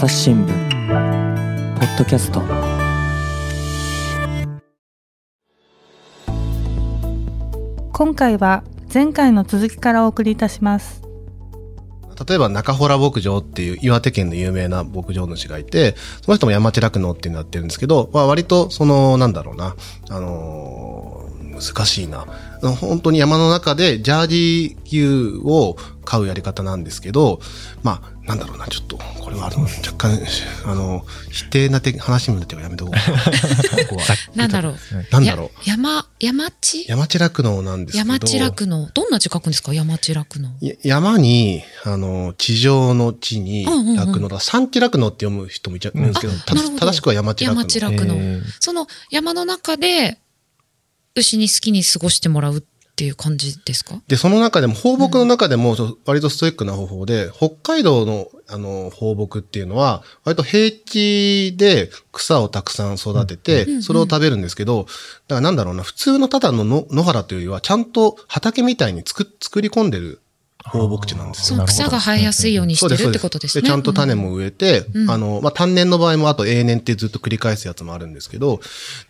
朝日新聞ポッドキャスト今回は前回の続きからお送りいたします例えば中洞牧場っていう岩手県の有名な牧場主がいて、その人も山地酪農っていうのやってるんですけど、まあ、割とその、なんだろうな、あのー、難しいな。本当に山の中でジャージー牛を飼うやり方なんですけど、まあ、なんだろうな、ちょっと、これはあの、若干、あの、否定なて話になってはやめとこう。なんだろう。なんだろう。山、山地？山地酪農なんですけど。山地酪農。どんな字書くんですか？山地酪農。山に、あの、地上の地に酪農だ。山地酪農って読む人もいるんですけど、正しくは山地酪農。山地酪農。その山の中で、牛に好きに過ごしてもらうっていう感じですか？で、その中でも、放牧の中でも、割とストイックな方法で、うん、北海道の、あの、放牧っていうのは、割と平地で草をたくさん育てて、それを食べるんですけど、だからなんだろうな、普通のただの野原というよりは、ちゃんと畑みたいに作作り込んでる放牧地なんですよ。草が生えやすいようにしてるってことですね。でちゃんと種も植えて、うん、あの、まあ、単年の場合もあと永年ってずっと繰り返すやつもあるんですけど、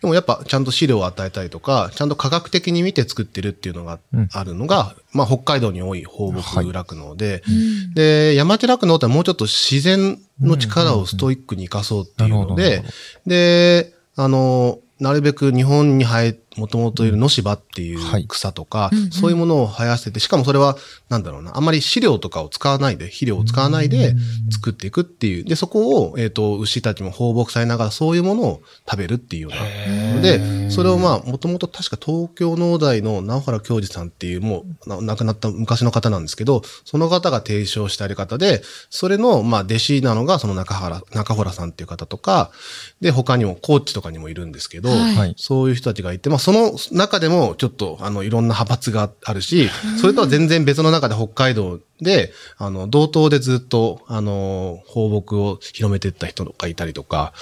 でもやっぱちゃんと飼料を与えたりとか、ちゃんと科学的に見て作ってるっていうのがあるのが、うん、まあ、北海道に多い放牧酪農で、はい、で、山地酪農ってもうちょっと自然の力をストイックに活かそうっていうので、で、あの、なるべく日本に生えもともといる野芝っていう草とか、はい、そういうものを生やしてて、しかもそれは、なんだろうな、あんまり飼料とかを使わないで、肥料を使わないで作っていくっていう。で、そこを、えっ、ー、と、牛たちも放牧されながらそういうものを食べるっていうような。で、それをまあ、もともと確か東京農大の直原教授さんっていう、もう亡くなった昔の方なんですけど、その方が提唱したやり方で、それの、まあ、弟子なのが、その中原、中原さんっていう方とか、で、他にも、コーチとかにもいるんですけど、はい、そういう人たちがいて、まあ、その中でもちょっとあのいろんな派閥があるし、それとは全然別の中で北海道で、あの、同等でずっと、あの、放牧を広めていった人がいたりとか、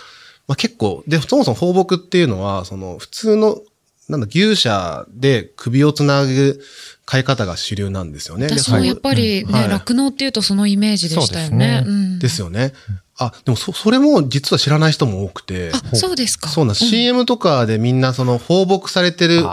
まあ結構、で、そもそも放牧っていうのは、その普通の、なんだ、牛舎で首をつなぐ飼い方が主流なんですよね。私もやっぱりね、酪、農、っていうとそのイメージでしたよね。ですよね。あ、でもそ、それも実は知らない人も多くて。あ、そうですか。そうなんです。うん、CM とかでみんなその放牧されてる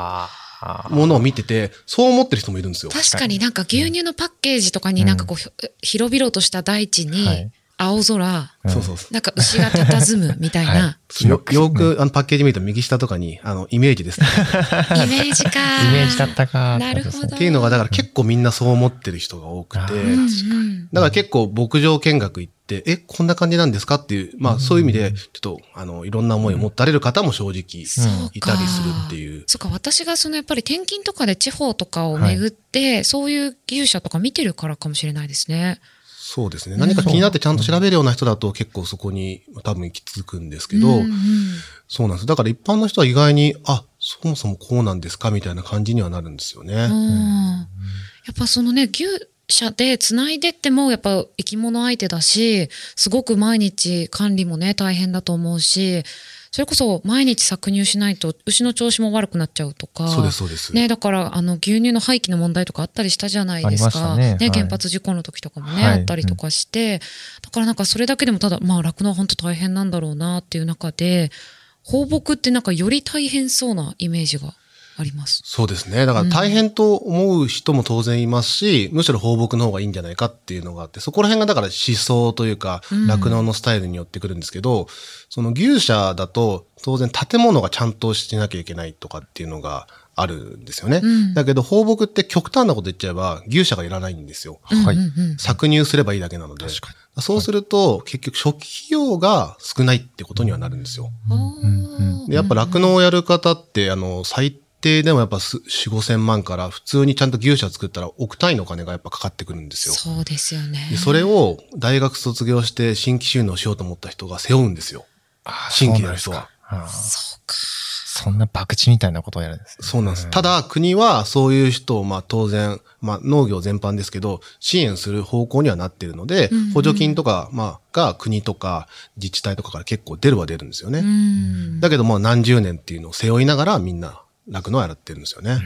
ものを見てて、そう思ってる人もいるんですよ。確かになんか牛乳のパッケージとかになんかこう、うん、広々とした大地に、青空、そうそうなんか牛が佇むみたいな。よよくあのパッケージ見ると右下とかに、あの、イメージですね。イメージか。イメージだったか。なるほど。っていうのが、だから結構みんなそう思ってる人が多くて、だから結構牧場見学行って、え、こんな感じなんですかっていう、まあそういう意味で、ちょっと、あの、いろんな思いを持たれる方も正直いたりするっていう。そうか、私がそのやっぱり転勤とかで地方とかを巡って、そういう牛舎とか見てるからかもしれないですね。そうですね。何か気になってちゃんと調べるような人だと結構そこに多分行き着くんですけど、うんうん、そうなんです。だから一般の人は意外に、あ、そもそもこうなんですかみたいな感じにはなるんですよね。うん、やっぱそのね、牛舎で繋いでってもやっぱ生き物相手だし、すごく毎日管理もね、大変だと思うし、それこそ毎日搾乳しないと牛の調子も悪くなっちゃうとか。そうです、そうです。ね、だからあの牛乳の廃棄の問題とかあったりしたじゃないですか。ね、ね、原発事故の時とかもね、はい、あったりとかして、だからなんかそれだけでもただ、まあ酪農は本当大変なんだろうなっていう中で、放牧ってなんかより大変そうなイメージがあります。そうですね。だから大変と思う人も当然いますし、うん、むしろ放牧の方がいいんじゃないかっていうのがあって、そこら辺がだから思想というか、酪農のスタイルによってくるんですけど、うん、その牛舎だと当然建物がちゃんとしてなきゃいけないとかっていうのがあるんですよね。うん、だけど放牧って極端なこと言っちゃえば牛舎がいらないんですよ。はい。搾乳すればいいだけなので。そうすると、結局初期費用が少ないってことにはなるんですよ。でやっぱ酪農をやる方って、あの、最定でもやっぱ4、5千万から普通にちゃんと牛舎作ったら億単位のお金がやっぱかかってくるんですよ。そうですよね。でそれを大学卒業して新規収納しようと思った人が背負うんですよ。新規の人は。そうか。そんな博打みたいなことをやるんです、ね、そうなんです。ただ、国はそういう人を、まあ当然、まあ農業全般ですけど、支援する方向にはなっているので、うんうん、補助金とか、まあ、が国とか自治体とかから結構出るは出るんですよね。だけどもう何十年っていうのを背負いながらみんな酪農をやってるんですよね。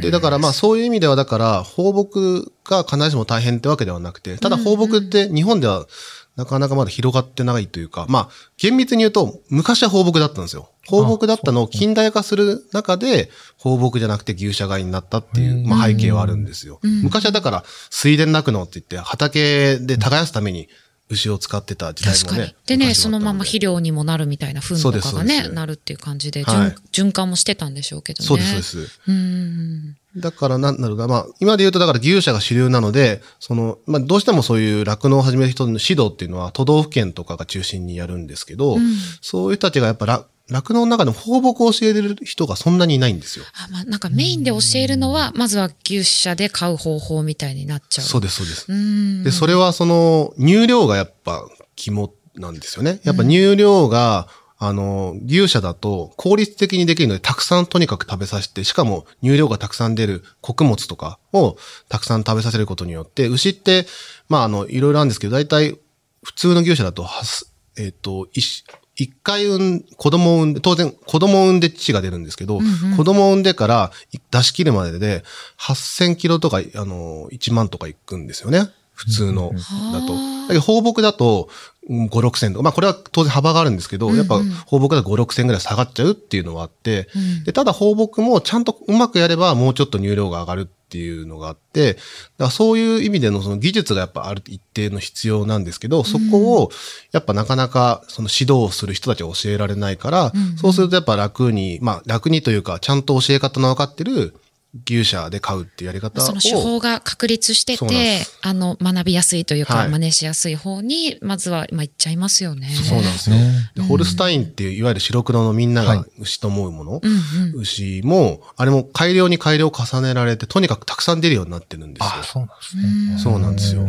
で、だからまあそういう意味ではだから放牧が必ずしも大変ってわけではなくて、ただ放牧って日本ではなかなかまだ広がってないというか、まあ、厳密に言うと、昔は放牧だったんですよ。放牧だったのを近代化する中で、放牧じゃなくて牛舎飼いになったっていう、まあ背景はあるんですよ。昔はだから、水田酪農って言って、畑で耕すために、牛を使ってた時代もね。でね、そのまま肥料にもなるみたいな糞とかがね、なるっていう感じで、はい、循環もしてたんでしょうけどね。そうです、そうです。うんだからなんだろうな、まあ、今で言うとだから牛舎が主流なので、その、まあ、どうしてもそういう酪農を始める人の指導っていうのは都道府県とかが中心にやるんですけど、うん、そういう人たちがやっぱ酪農の中でも放牧を教える人がそんなにいないんですよ。あまあ、なんかメインで教えるのは、まずは牛舎で買う方法みたいになっちゃう。そうです、そうです。で、それはその、乳量がやっぱ肝なんですよね。やっぱ乳量が、あの、牛舎だと効率的にできるので、たくさんとにかく食べさせて、しかも乳量がたくさん出る穀物とかをたくさん食べさせることによって、牛って、まあ、あの、いろいろあるんですけど、大体、普通の牛舎だと、えっ、ー、と、一、一回産ん、子供を産んで、当然子供を産んで父が出るんですけど、うんうん、子供を産んでから出し切るまでで8000キロとか、あの、1万とかいくんですよね。普通のだと。だけど放牧だと5、6千とか、まあこれは当然幅があるんですけど、やっぱ放牧だと5、6千ぐらい下がっちゃうっていうのはあって、でただ放牧もちゃんとうまくやればもうちょっと乳量が上がるっていうのがあって、だそういう意味でのその技術がやっぱある一定の必要なんですけど、そこをやっぱなかなかその指導する人たちは教えられないから、そうするとやっぱ楽に、まあ楽にというかちゃんと教え方の分かってる牛舎で買うっていうやり方をその手法が確立してて、あの、学びやすいというか、はい、真似しやすい方に、まずは、まあ、行っちゃいますよね。そうなんですよ。うん、ホルスタインっていう、いわゆる白黒のみんなが牛と思うもの、はい、牛も、あれも改良に改良を重ねられて、とにかくたくさん出るようになってるんですよ。あ、そうなんですね。そうなんですよ。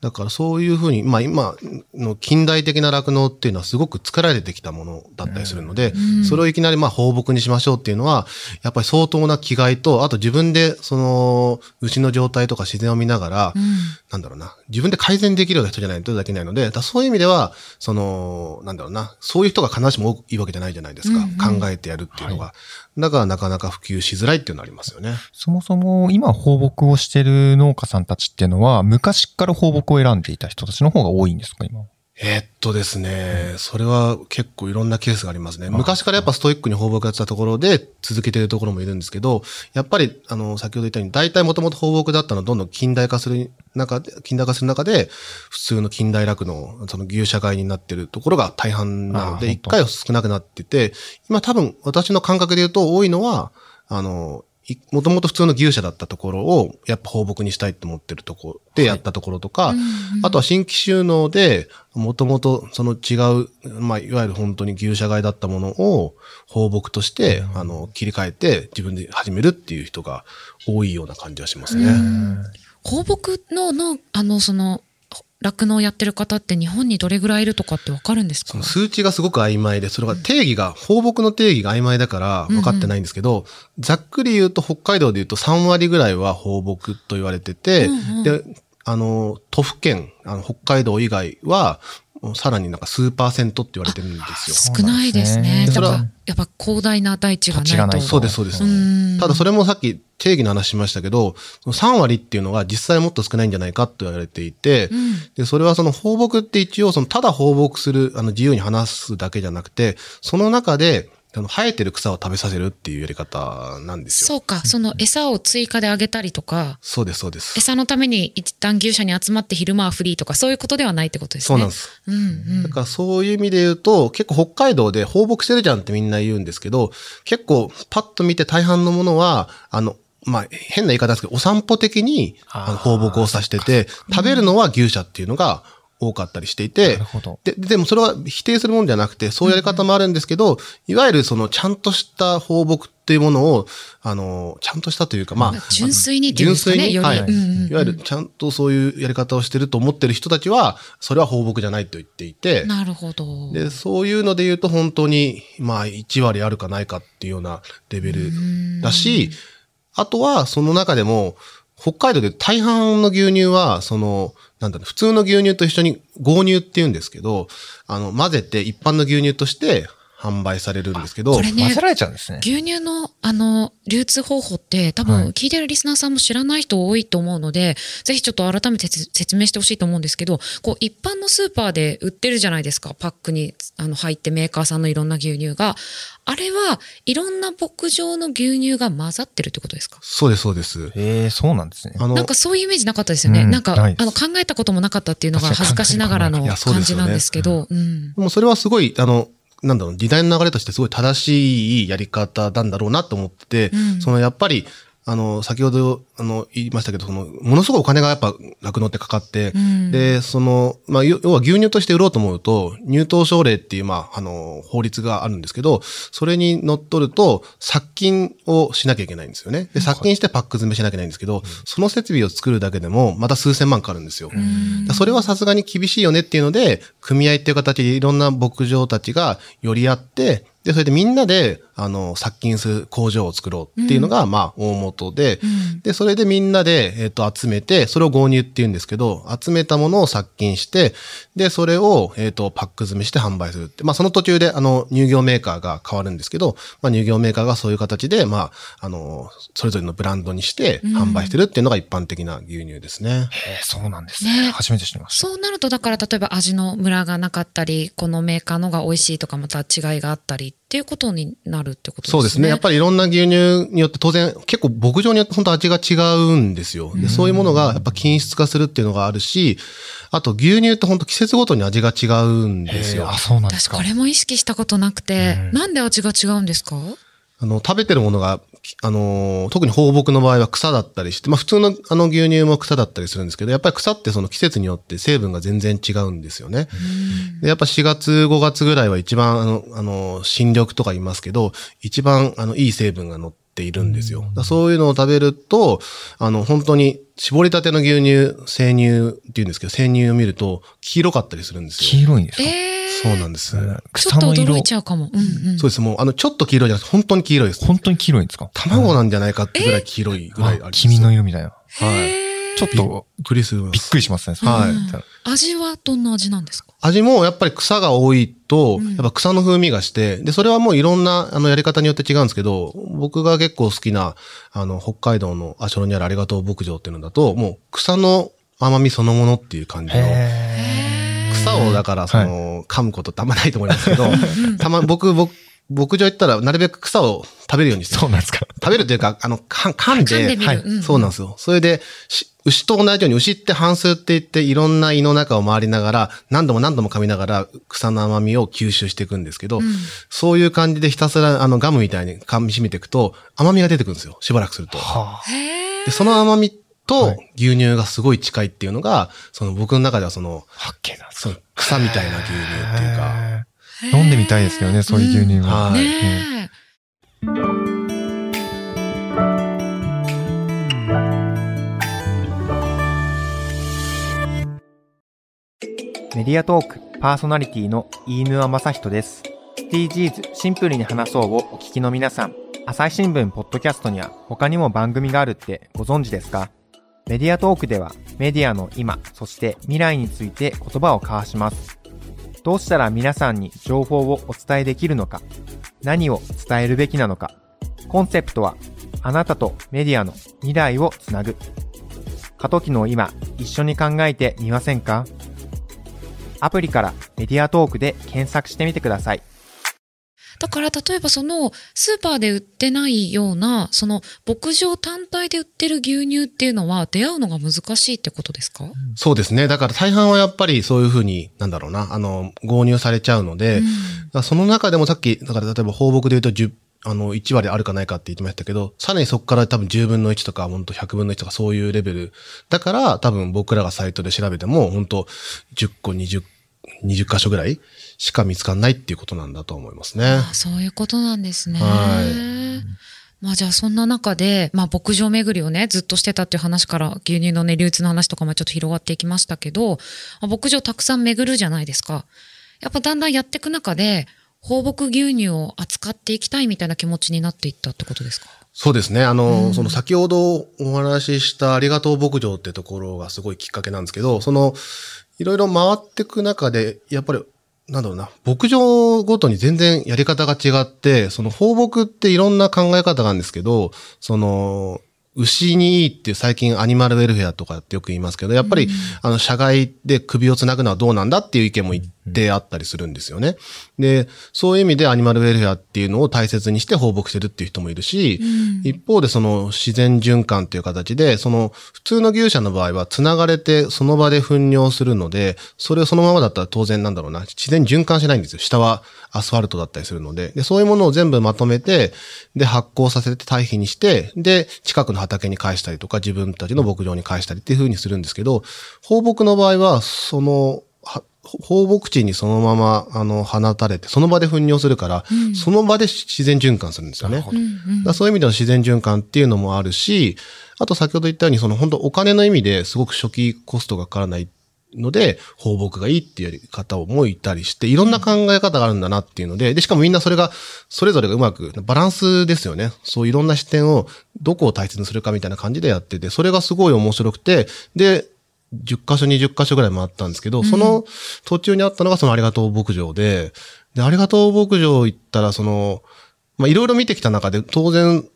だからそういうふうに、まあ今の近代的な酪農っていうのはすごく作られてきたものだったりするので、うん、それをいきなりまあ放牧にしましょうっていうのは、やっぱり相当な気概と、あと自分でその牛の状態とか自然を見ながら、うん、なんだろうな、自分で改善できるような人じゃないとできないので、そういう意味では、その、なんだろうな、そういう人が必ずしもいいわけじゃないじゃないですか。うんうん、考えてやるっていうのが。はいだからなかなか普及しづらいっていうのありますよね。そもそも今放牧をしてる農家さんたちっていうのは昔から放牧を選んでいた人たちの方が多いんですか今えー、っとですね、それは結構いろんなケースがありますね。昔からやっぱストイックに放牧やってたところで続けてるところもいるんですけど、やっぱり、あの、先ほど言ったように、大体もともと放牧だったのどんどん近代化する中で、近代化する中で、普通の近代酪農、その牛舎飼いになってるところが大半なので、一回は少なくなってて、今多分私の感覚で言うと多いのは、あの、もともと普通の牛舎だったところを、やっぱ放牧にしたいと思ってるところでやったところとか、はいあとは新規収納で、もともとその違う、まあ、いわゆる本当に牛舎買いだったものを放牧として、あの、切り替えて自分で始めるっていう人が多いような感じはしますね。放牧の、の、あの、その、酪農やってる方って日本にどれぐらいいるとかってわかるんですか？数値がすごく曖昧で、それが定義が、放牧の定義が曖昧だから分かってないんですけど、うんうん、ざっくり言うと北海道で言うと3割ぐらいは放牧と言われてて、うんうん、で、あの、都府県、あの北海道以外は、さらになんか数パーセントって言われてるんですよ。少ないですね。それはやっぱ広大な大地がないと。そうです、そうです。ただそれもさっき定義の話しましたけど、3割っていうのが実際もっと少ないんじゃないかと言われていて、うん、で、それはその放牧って一応そのただ放牧する、あの自由に話すだけじゃなくて、その中であの、生えてる草を食べさせるっていうやり方なんですよ。そうか。その餌を追加であげたりとか。そうです、そうです。餌のために一旦牛舎に集まって昼間はフリーとか、そういうことではないってことですね。そうなんです。うんうん。だからそういう意味で言うと、結構北海道で放牧してるじゃんってみんな言うんですけど、結構パッと見て大半のものは、あの、まあ、変な言い方ですけど、お散歩的に放牧をさせてて、食べるのは牛舎っていうのが、多かったりしていて、で、でもそれは否定するもんじゃなくて、そういうやり方もあるんですけど、うん、いわゆるそのちゃんとした放牧っていうものを、あの、ちゃんとしたというか、まあ、純粋に、ね、純粋に、はい、うんうんいわゆるちゃんとそういうやり方をしてると思ってる人たちは、それは放牧じゃないと言っていて、なるほど。で、そういうので言うと本当に、まあ、1割あるかないかっていうようなレベルだし、あとはその中でも、北海道で大半の牛乳は、その、なんだ、普通の牛乳と一緒に合乳って言うんですけど、あの、混ぜて一般の牛乳として販売されるんですけど。これね、混ぜられちゃうんですね。牛乳の、あの、流通方法って多分聞いてるリスナーさんも知らない人多いと思うので、はい、ぜひちょっと改めて説明してほしいと思うんですけど、こう、一般のスーパーで売ってるじゃないですか。パックにあの入ってメーカーさんのいろんな牛乳が。あれはいろんな牧場の牛乳が混ざってるってことですか？そうです、そうです。ええー、そうなんですね。あの、なんかそういうイメージなかったですよね。うん、なんか、あの、考えたこともなかったっていうのが恥ずかしながらの感じなんですけど。うん。もうそれはすごい、あの、なんだろう、時代の流れとしてすごい正しいやり方なんだろうなと思ってて、うん、そのやっぱり、あの、先ほど、あの、言いましたけど、その、ものすごいお金がやっぱ、酪農ってかかって、うん、で、その、まあ、要は牛乳として売ろうと思うと、入党奨励っていう、まあ、あの、法律があるんですけど、それに乗っ取ると、殺菌をしなきゃいけないんですよね。で、殺菌してパック詰めしなきゃいけないんですけど、その設備を作るだけでも、また数千万かかるんですよ。それはさすがに厳しいよねっていうので、組合っていう形でいろんな牧場たちが寄り合って、で、それでみんなで、あの、殺菌する工場を作ろうっていうのが、うん、まあ、大元で、うん、で、それでみんなで、えっ、ー、と、集めて、それを合乳って言うんですけど、集めたものを殺菌して、で、それを、えっ、ー、と、パック詰めして販売するって。まあ、その途中で、あの、乳業メーカーが変わるんですけど、まあ、乳業メーカーがそういう形で、まあ、あの、それぞれのブランドにして販売してるっていうのが一般的な牛乳ですね。うん、へえ、そうなんですね。ね初めて知りました。そうなると、だから、例えば味のムラがなかったり、このメーカーのが美味しいとか、また違いがあったりっていうことになるってことですね。そうですね。やっぱりいろんな牛乳によって当然、結構牧場によって本当味が違うんですよ。でそういうものがやっぱ均質化するっていうのがあるし、あと牛乳って本当季節ごとに味が違うんですよ。あ、そうなんですか。私これも意識したことなくて、なんで味が違うんですか？あの、食べてるものが、あの、特に放牧の場合は草だったりして、まあ普通のあの牛乳も草だったりするんですけど、やっぱり草ってその季節によって成分が全然違うんですよね。でやっぱ4月、5月ぐらいは一番あの、あの、新緑とか言いますけど、一番あの、いい成分が乗っているんですよ。そういうのを食べると、あの、本当に絞りたての牛乳、生乳っていうんですけど、生乳を見ると黄色かったりするんですよ。黄色いんですか？えーそうなんです。ちょっと驚いちゃうかも。うんうん、そうです。もう、あの、ちょっと黄色いじゃなくて、本当に黄色いです。本当に黄色いんですか？卵なんじゃないかってぐらい黄色いぐらいあります。黄身の色みたいな。はい。ちょっと、クリスびっくりしますね。はい。味はどんな味なんですか？味もやっぱり草が多いと、やっぱ草の風味がして、で、それはもういろんな、あの、やり方によって違うんですけど、僕が結構好きな、あの、北海道の足寄にあるありがとう牧場っていうのだと、もう草の甘みそのものっていう感じの。草をだからその、噛むことってあんまないと思いますけど、たま、僕、僕、牧場行ったらなるべく草を食べるようにそうなんですか。食べるというか、あの、噛んで、はい、そうなんですよ。それで、牛と同じように、牛って半数って言って、いろんな胃の中を回りながら、何度も何度も噛みながら、草の甘みを吸収していくんですけど、うん、そういう感じでひたすら、あの、ガムみたいに噛み締めていくと、甘みが出てくるんですよ。しばらくすると。はあ、で、その甘みと牛乳がすごい近いっていうのが、その僕の中ではその、発見なんです草みたいな牛乳っていうか。飲んでみたいですけどね、そういう牛乳は。はい。メディアトークパーソナリティの飯沼正人です。SDGs シンプルに話そうをお聞きの皆さん、朝日新聞ポッドキャストには他にも番組があるってご存知ですか？メディアトークではメディアの今、そして未来について言葉を交わします。どうしたら皆さんに情報をお伝えできるのか、何を伝えるべきなのか、コンセプトはあなたとメディアの未来をつなぐ。過渡期の今、一緒に考えてみませんか？アプリからメディアトークで検索してみてください。だから例えばそのスーパーで売ってないような、その牧場単体で売ってる牛乳っていうのは出会うのが難しいってことですか？そうですね。だから大半はやっぱりそういうふうに、なんだろうな、あの、合入されちゃうので、うん、その中でもさっき、だから例えば放牧で言うと10あの、1割あるかないかって言ってましたけど、さらにそこから多分10分の1とか、本当100分の1とかそういうレベル。だから、多分僕らがサイトで調べても、本当10個、20、20箇所ぐらいしか見つかんないっていうことなんだと思いますね。あそういうことなんですね。はい。まあじゃあそんな中で、まあ牧場巡りをね、ずっとしてたっていう話から牛乳のね、流通の話とかもちょっと広がっていきましたけど、牧場たくさん巡るじゃないですか。やっぱだんだんやっていく中で、放牧牛乳を扱っていきたいみたいな気持ちになっていったってことですか？そうですね。あの、うん、その先ほどお話ししたありがとう牧場ってところがすごいきっかけなんですけど、その、いろいろ回っていく中で、やっぱりなんだろうな、牧場ごとに全然やり方が違って、その放牧っていろんな考え方があるんですけど、その、牛にいいって最近アニマルウェルフェアとかってよく言いますけど、やっぱり、あの、社外で首をつなぐのはどうなんだっていう意見も言ってあったりするんですよね。で、そういう意味でアニマルウェルフェアっていうのを大切にして放牧してるっていう人もいるし、一方でその自然循環っていう形で、その普通の牛舎の場合は繋がれてその場で糞尿するので、それをそのままだったら当然なんだろうな、自然循環しないんですよ。下はアスファルトだったりするので。で、そういうものを全部まとめて、で、発酵させて堆肥にして、で、近くの畑に返したりとか、自分たちの牧場に返したりっていう風にするんですけど、放牧の場合は、その、放牧地にそのまま、あの、放たれて、その場で糞尿するから、うん、その場で自然循環するんですよね。だそういう意味での自然循環っていうのもあるし、あと先ほど言ったように、その本当お金の意味ですごく初期コストがかからないので、放牧がいいっていうやり方をもいたりして、いろんな考え方があるんだなっていうので、で、しかもみんなそれが、それぞれがうまく、バランスですよね。そういろんな視点を、どこを大切にするかみたいな感じでやってて、それがすごい面白くて、で、10箇所、20箇所ぐらい回ったんですけど、その途中にあったのがそのありがとう牧場で、で、ありがとう牧場行ったら、その、まあ、いろいろ見てきた中で、当然、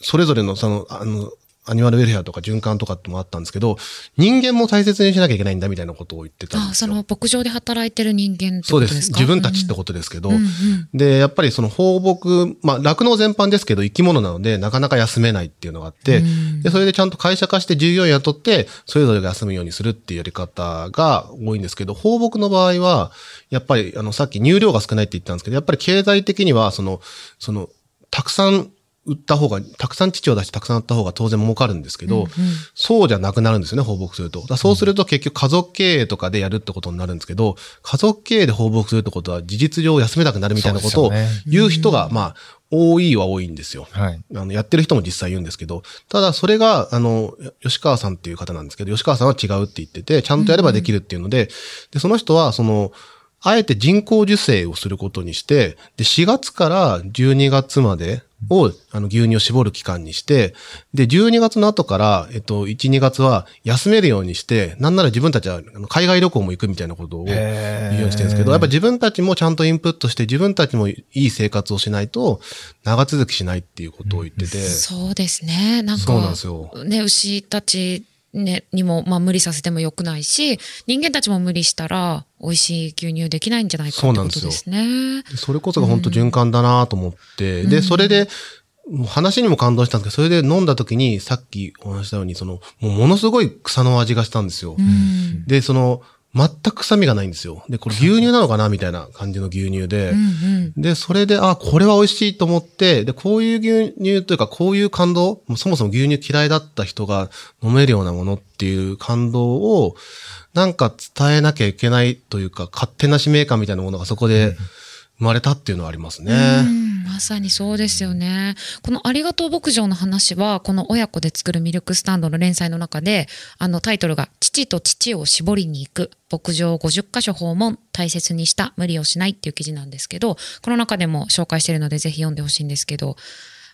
それぞれの、その、あの、アニマルウェルフェアとか循環とかってもあったんですけど、人間も大切にしなきゃいけないんだみたいなことを言ってたんですよ。あ、その牧場で働いてる人間ってことですか？そうです。自分たちってことですけど、うんうんうん、で、やっぱりその放牧、まあ、酪農全般ですけど生き物なので、なかなか休めないっていうのがあって、うん、で、それでちゃんと会社化して従業員雇って、それぞれが休むようにするっていうやり方が多いんですけど、放牧の場合は、やっぱり、あの、さっき乳量が少ないって言ったんですけど、やっぱり経済的には、その、その、たくさん売った方が、たくさん父を出してたくさん売った方が当然儲かるんですけど、うんうん、そうじゃなくなるんですよね、放牧すると。そうすると結局家族経営とかでやるってことになるんですけど、家族経営で放牧するってことは事実上休めなくなるみたいなことを言う人が、まあ、多いは多いんですよ。はい。あの、やってる人も実際言うんですけど、ただそれが、あの、吉川さんっていう方なんですけど、吉川さんは違うって言ってて、ちゃんとやればできるっていうので、うん、で、その人は、その、あえて人工授精をすることにして、で、4月から12月までを、あの、牛乳を絞る期間にして、で、12月の後から、えっと、1、2月は休めるようにして、なんなら自分たちは海外旅行も行くみたいなことを言うようにしてるんですけど、やっぱ自分たちもちゃんとインプットして、自分たちもいい生活をしないと、長続きしないっていうことを言ってて。そうですね。なんか、そうなんですよ。ね、牛たちね、にも、まあ無理させてもよくないし、人間たちも無理したら、美味しい牛乳できないんじゃないかってことですね。それこそが本当循環だなと思って、うん、で、それで、話にも感動したんですけど、それで飲んだ時に、さっきお話したように、その、もうものすごい草の味がしたんですよ。うん、で、その、全く臭みがないんですよ。で、これ牛乳なのかなみたいな感じの牛乳で。うんうん、で、それで、あ、これは美味しいと思って、で、こういう牛乳というか、こういう感動、そもそも牛乳嫌いだった人が飲めるようなものっていう感動を、なんか伝えなきゃいけないというか、勝手な使命感みたいなものがそこで、生まれたっていうのはありますね。まさにそうですよね。このありがとう牧場の話は、この親子で作るミルクスタンドの連載の中で、あのタイトルが、父と父を絞りに行く、牧場50カ所訪問、大切にした、無理をしないっていう記事なんですけど、この中でも紹介してるのでぜひ読んでほしいんですけど、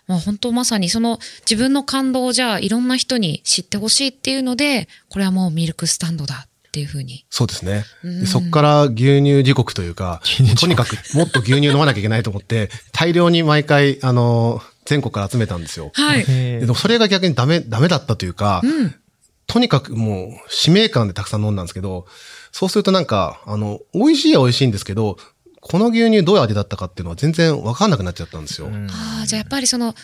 まあ、本当まさにその自分の感動をじゃあいろんな人に知ってほしいっていうので、これはもうミルクスタンドだっていうふうに。そうですね。うん、そこから牛乳時刻というか、とにかくもっと牛乳飲まなきゃいけないと思って、大量に毎回、あの、全国から集めたんですよ。はい。でもそれが逆にダメ、ダメだったというか、うん、とにかくもう使命感でたくさん飲んだんですけど、そうするとなんか、あの、美味しいは美味しいんですけど、この牛乳どういう味だったかっていうのは全然わかんなくなっちゃったんですよ。ああ、じゃあやっぱりその、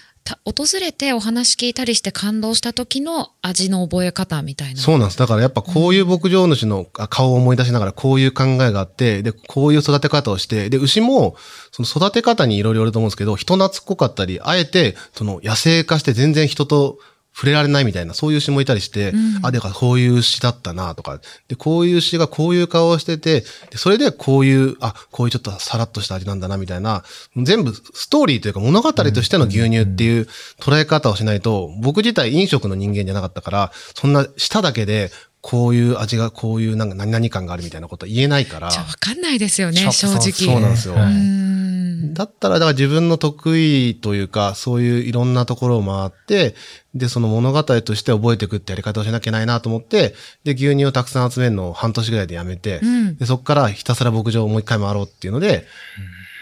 訪れてお話聞いたりして感動した時の味の覚え方みたいな。そうなんです。だからやっぱこういう牧場主の顔を思い出しながらこういう考えがあって、で、こういう育て方をして、で、牛もその育て方にいろいろあると思うんですけど、人懐っこかったり、あえてその野生化して全然人と触れられないみたいな、そういう牛もいたりして、うん、あ、でかこういう牛だったなとか、で、こういう牛がこういう顔をしてて、でそれでこういう、あ、こういうちょっとさらっとした味なんだなみたいな、全部ストーリーというか物語としての牛乳っていう捉え方をしないと、僕自体飲食の人間じゃなかったから、そんな舌だけで、こういう味が、こういうなんか何々感があるみたいなことは言えないから。じゃわかんないですよね、正直。そうなんですよ。だったら、だから自分の得意というか、そういういろんなところを回って、で、その物語として覚えていくってやり方をしなきゃいけないなと思って、で、牛乳をたくさん集めるのを半年ぐらいでやめて、うん、でそこからひたすら牧場をもう一回回ろうっていうので、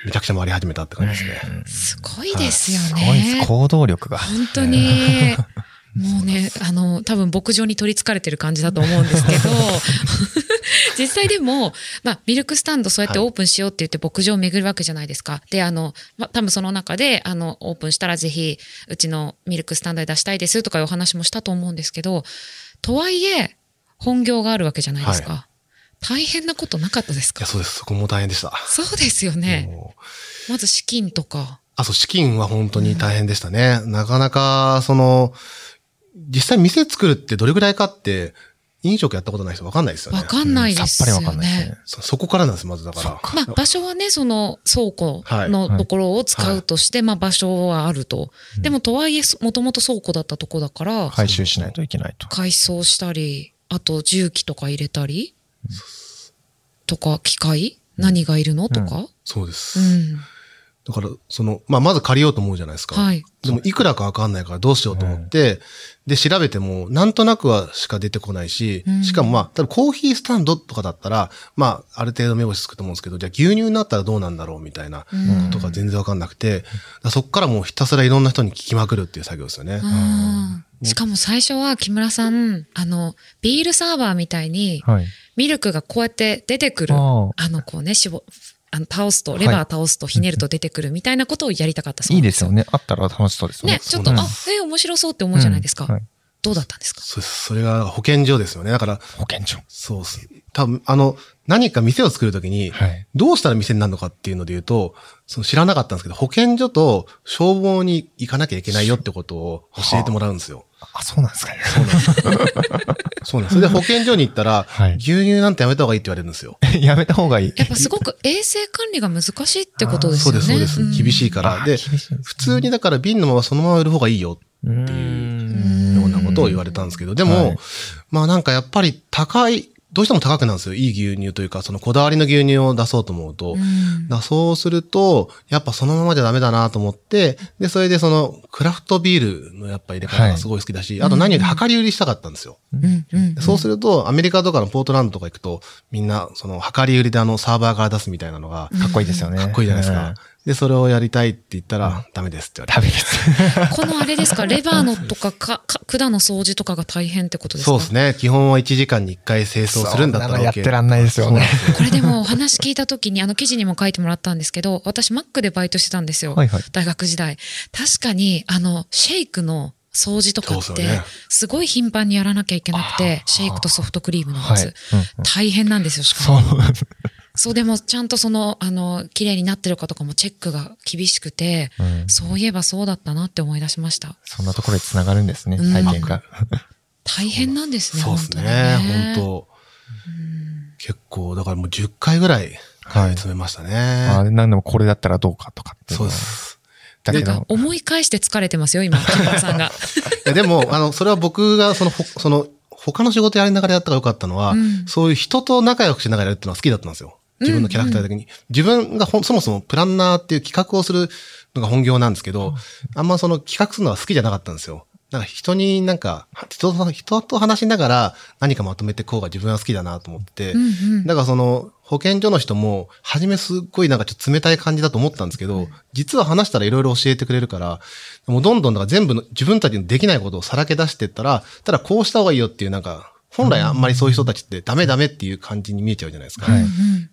めちゃくちゃ回り始めたって感じですね。すごいですよね。すごいです。行動力が。本当に。もうね、あの、多分牧場に取り憑かれてる感じだと思うんですけど、実際でも、まあ、ミルクスタンドそうやってオープンしようって言って牧場を巡るわけじゃないですか。で、あの、まあ、多分その中で、あの、オープンしたらぜひ、うちのミルクスタンドで出したいですとかいうお話もしたと思うんですけど、とはいえ、本業があるわけじゃないですか。はい大変なことなかったですか？いや、そうです。そこも大変でした。そうですよね。まず資金とか。あ、そう、資金は本当に大変でしたね。うん、なかなか、その、実際店作るってどれぐらいかって、飲食やったことない人分かんないですよね。分かんないですよね。さっぱり分かんないですね。そそこからなんです、まずだから。まあ、場所はね、その倉庫のところを使うとして、はい、まあ、場所はあると。でも、とはいえ、もともと倉庫だったとこだから。回収しないといけないと。改装したり、あと重機とか入れたり、うん、とか、機械？何がいるの？とか、うん、そうです。うんだから、その、まあ、まず借りようと思うじゃないですか。はい。でも、いくらかわかんないからどうしようと思って、で、調べても、なんとなくはしか出てこないし、しかもまあ、多分コーヒースタンドとかだったら、まあ、ある程度目星つくと思うんですけど、じゃあ牛乳になったらどうなんだろうみたいなことが全然わかんなくて、そっからもうひたすらいろんな人に聞きまくるっていう作業ですよね。しかも最初は木村さん、あの、ビールサーバーみたいに、ミルクがこうやって出てくる、あの、こうね、絞、あの倒すと、レバー倒すとひねると出てくるみたいなことをやりたかったそういいですよね。あったら楽しそうですね。ね、ちょっと、あ、え面白そうって思うじゃないですか。どうだったんですか？そそれが保健所ですよね。だから、保健所。そうっす。多分、あの、何か店を作るときに、どうしたら店になるのかっていうので言うと、その知らなかったんですけど、保健所と消防に行かなきゃいけないよってことを教えてもらうんですよ。あ、そうなんですかね。そうなんです。そうなんです。それで保健所に行ったら、はい、牛乳なんてやめた方がいいって言われるんですよ。やめた方がいい。やっぱすごく衛生管理が難しいってことですよね。そうです、そうです。厳しいから。で、普通にだから瓶のままそのまま売る方がいいよっていうことを言われたんですけど、でも、はい、まあなんかやっぱり高い、どうしても高くなるんですよ。いい牛乳というか、そのこだわりの牛乳を出そうと思うと。うん、だそうすると、やっぱそのままじゃダメだなと思って、で、それでそのクラフトビールのやっぱ入れ方がすごい好きだし、はい、あと何より量り売りしたかったんですよ。うんうん、そうすると、アメリカとかのポートランドとか行くと、みんなその量り売りであのサーバーから出すみたいなのが、かっこいいですよね。かっこいいじゃないですか。で、それをやりたいって言ったら、ダメですって言われて。ダメです。このあれですか、レバーのとかか、か管の掃除とかが大変ってことですか？そうですね。基本は1時間に1回清掃するんだったら OK。やってらんないですよね。これでもお話聞いた時に、あの記事にも書いてもらったんですけど、私マックでバイトしてたんですよ。はいはい、大学時代。確かに、あの、シェイクの掃除とかって、すごい頻繁にやらなきゃいけなくて、シェイクとソフトクリームのやつ。大変なんですよ、しかも。そうでもちゃんとその、あの、綺麗になってるかとかもチェックが厳しくて、うん、そういえばそうだったなって思い出しました。そんなところで繋がるんですね、体験が。大変なんですね、そうですね、ね本当、結構、だからもう10回ぐらい、はい、詰めましたね。あ何でもこれだったらどうかとかそうです。だけど。思い返して疲れてますよ、今、木村さんが。いやでも、あの、それは僕が、その、その、他の仕事やりながらやったらよかったのは、うん、そういう人と仲良くしながらやるっていうのは好きだったんですよ。自分のキャラクター的に。うんうん、自分がそもそもプランナーっていう企画をするのが本業なんですけど、あんまその企画するのは好きじゃなかったんですよ。なんか人になんか、人と、人と話しながら何かまとめてこうが自分は好きだなと思って、うんうん、だからその保健所の人も、初めすっごいなんかちょっと冷たい感じだと思ったんですけど、実は話したらいろいろ教えてくれるから、もうどんどんだから全部の自分たちのできないことをさらけ出していったら、ただこうした方がいいよっていうなんか、本来あんまりそういう人たちってダメダメっていう感じに見えちゃうじゃないですか。はい、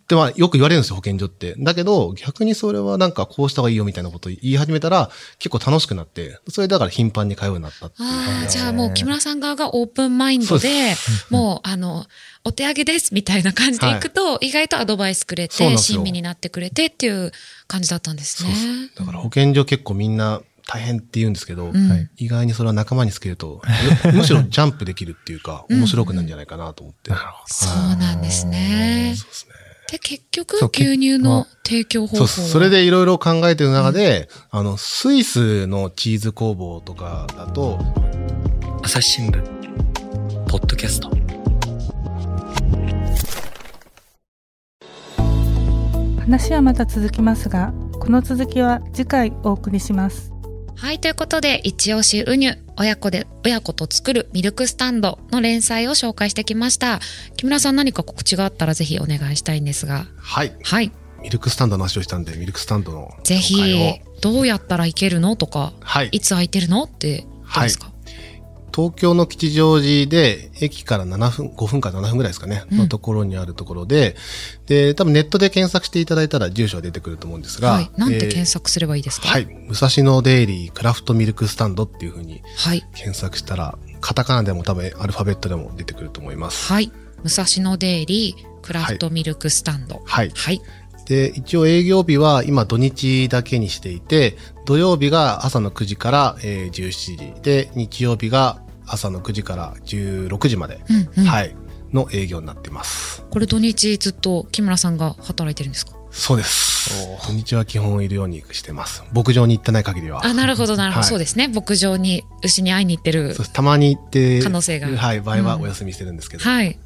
で、まあよく言われるんですよ、保健所って。だけど、逆にそれはなんかこうした方がいいよみたいなことを言い始めたら、結構楽しくなって、それだから頻繁に通うようになったっていう。ああ、じゃあもう木村さん側がオープンマインドで、もうあの、お手上げですみたいな感じでいくと、意外とアドバイスくれて、親身になってくれてっていう感じだったんですね。だから保健所結構みんな大変って言うんですけど、うん、意外にそれは仲間につけると、む しろジャンプできるっていうか、面白くなるんじゃないかなと思って。うん、そうなんですね。そうですね。で、結局、牛乳の提供方法そうそれでいろいろ考えてる中で、うん、あの、スイスのチーズ工房とかだと、朝日新聞、ポッドキャスト。話はまた続きますが、この続きは次回お送りします。はい、ということで、一押しウニュ、親子で、親子と作るミルクスタンドの連載を紹介してきました。木村さん何か告知があったらぜひお願いしたいんですが。はい。はい。ミルクスタンドの話をしたんで、ミルクスタンドの。ぜひ、どうやったらいけるのとか、はい。いつ空いてるのってどうですか、はい東京の吉祥寺で、駅から7分、5分か7分ぐらいですかね、のところにあるところで、で、多分ネットで検索していただいたら住所が出てくると思うんですが、はい。なんて検索すればいいですか、はい。武蔵野デイリークラフトミルクスタンドっていうふうに、はい。検索したら、カタカナでも多分アルファベットでも出てくると思います。はい。武蔵野デイリークラフトミルクスタンド。はい。はい。で、一応営業日は今土日だけにしていて、土曜日が朝の9時から、えー、17時で、日曜日が朝の9時から16時まで、うんうん、はい、の営業になっています。これ土日ずっと木村さんが働いてるんですか？そうです。土日は基本いるようにしてます。牧場に行ってない限りは。あ、なるほど、なるほど、はい、そうですね。牧場に、牛に会いに行ってる。たまに行って、可能性が。はい、場合はお休みしてるんですけど。うん、はい。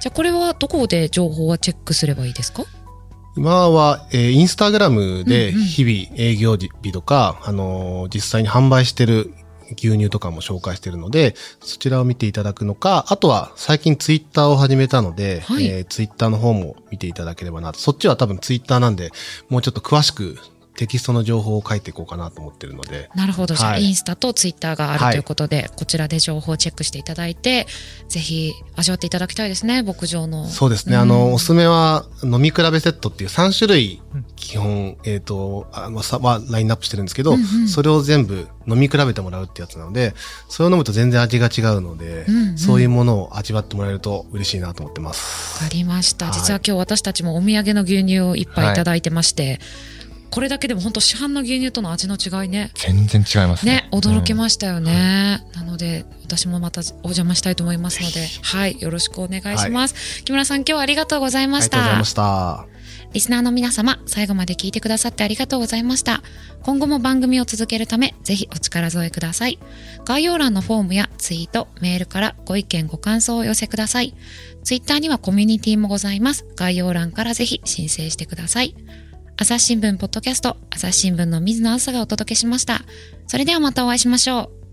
じゃあこれはどこで情報はチェックすればいいですか？今は、えー、インスタグラムで日々営業日とか、うんうん、あのー、実際に販売してる牛乳とかも紹介してるので、そちらを見ていただくのか、あとは最近ツイッターを始めたので、はい、えー、ツイッターの方も見ていただければなと。そっちは多分ツイッターなんで、もうちょっと詳しくテキストの情報を書いていこうかなと思ってるので。なるほど。じゃあ、インスタとツイッターがあるということで、はい、こちらで情報をチェックしていただいて、ぜひ味わっていただきたいですね、牧場の。そうですね。うん、あの、おすすめは、飲み比べセットっていう3種類、基本、えっ、ー、と、あの、さ、はラインナップしてるんですけど、うんうん、それを全部飲み比べてもらうってやつなので、それを飲むと全然味が違うので、うんうん、そういうものを味わってもらえると嬉しいなと思ってます。わかりました。実は今日私たちもお土産の牛乳をいっぱいいただいてまして、はいこれだけでも本当市販の牛乳との味の違いね。全然違いますね。ね、驚きましたよね。うん、なので、私もまたお邪魔したいと思いますので、はい、よろしくお願いします。はい、木村さん、今日はありがとうございました。ありがとうございました。リスナーの皆様、最後まで聞いてくださってありがとうございました。今後も番組を続けるため、ぜひお力添えください。概要欄のフォームやツイート、メールからご意見ご感想をお寄せください。ツイッターにはコミュニティもございます。概要欄からぜひ申請してください。朝日新聞ポッドキャスト、朝日新聞の水野朝がお届けしました。それではまたお会いしましょう。